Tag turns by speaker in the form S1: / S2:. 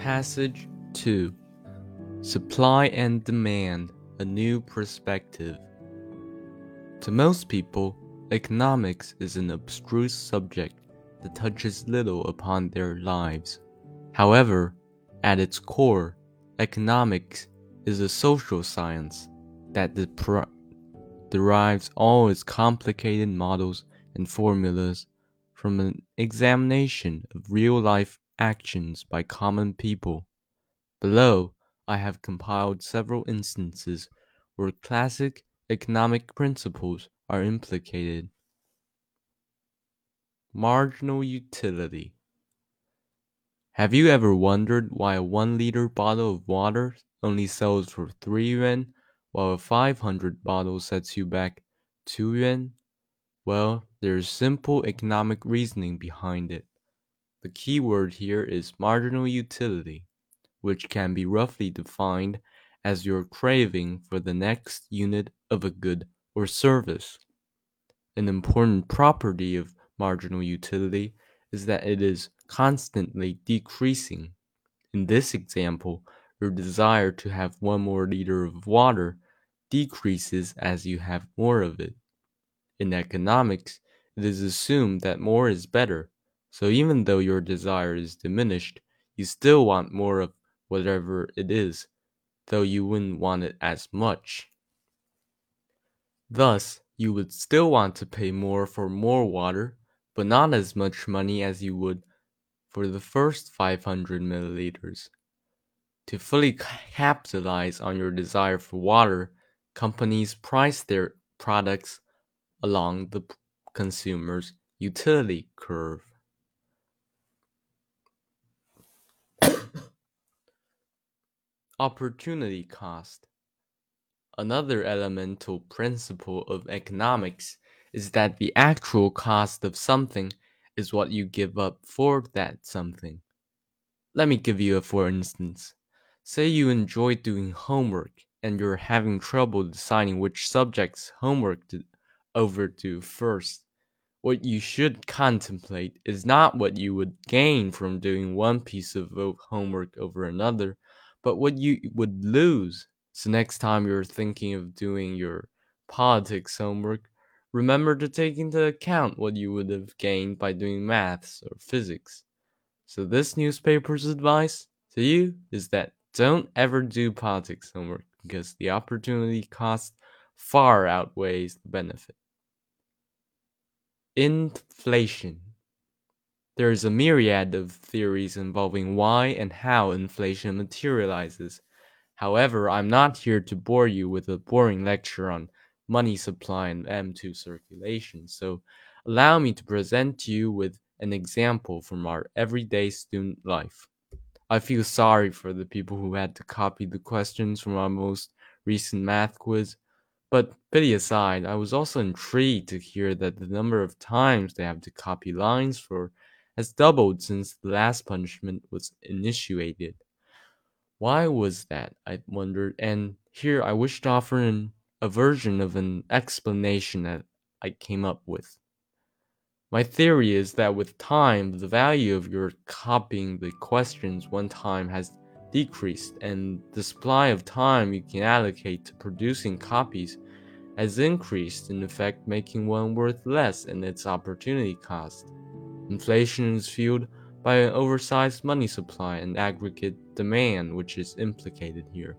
S1: Passage 2 Supply and Demand A New Perspective. To most people, economics is an abstruse subject that touches little upon their lives. However, at its core, economics is a social science that derives all its complicated models and formulas from an examination of real life actions by common people. Below, I have compiled several instances where classic economic principles are implicated. Marginal utility. Have you ever wondered why a 1 liter bottle of water only sells for 3 yuan while a 500 bottle sets you back 2 yuan? Well, there's simple economic reasoning behind it. The key word here is marginal utility, which can be roughly defined as your craving for the next unit of a good or service. An important property of marginal utility is that it is constantly decreasing. In this example, your desire to have one more liter of water decreases as you have more of it. In economics, it is assumed that more is better, so even though your desire is diminished, you still want more of whatever it is, though you wouldn't want it as much. Thus, you would still want to pay more for more water, but not as much money as you would for the first 500 milliliters. To fully capitalize on your desire for water, companies price their products along the consumer's utility curve. Opportunity cost. Another elemental principle of economics is that the actual cost of something is what you give up for that something. Let me give you a for instance. Say you enjoy doing homework and you're having trouble deciding which subject's homework to overdo first. What you should contemplate is not what you would gain from doing one piece of homework over another, but what you would lose. So next time you're thinking of doing your politics homework, remember to take into account what you would have gained by doing maths or physics. So this newspaper's advice to you is that don't ever do politics homework because the opportunity cost far outweighs the benefit. Inflation there is a myriad of theories involving why and how inflation materializes. However, I'm not here to bore you with a boring lecture on money supply and M2 circulation, so allow me to present you with an example from our everyday student life. I feel sorry for the people who had to copy the questions from our most recent math quiz, but pity aside, I was also intrigued to hear that the number of times they have to copy lines for has doubled since the last punishment was initiated. Why was that? I wondered, and here I wish to offer an, a version of an explanation that I came up with. My theory is that with time, the value of your copying the questions one time has decreased, and the supply of time you can allocate to producing copies has increased, in effect, making one worth less in its opportunity cost. Inflation is fueled by an oversized money supply and aggregate demand, which is implicated here.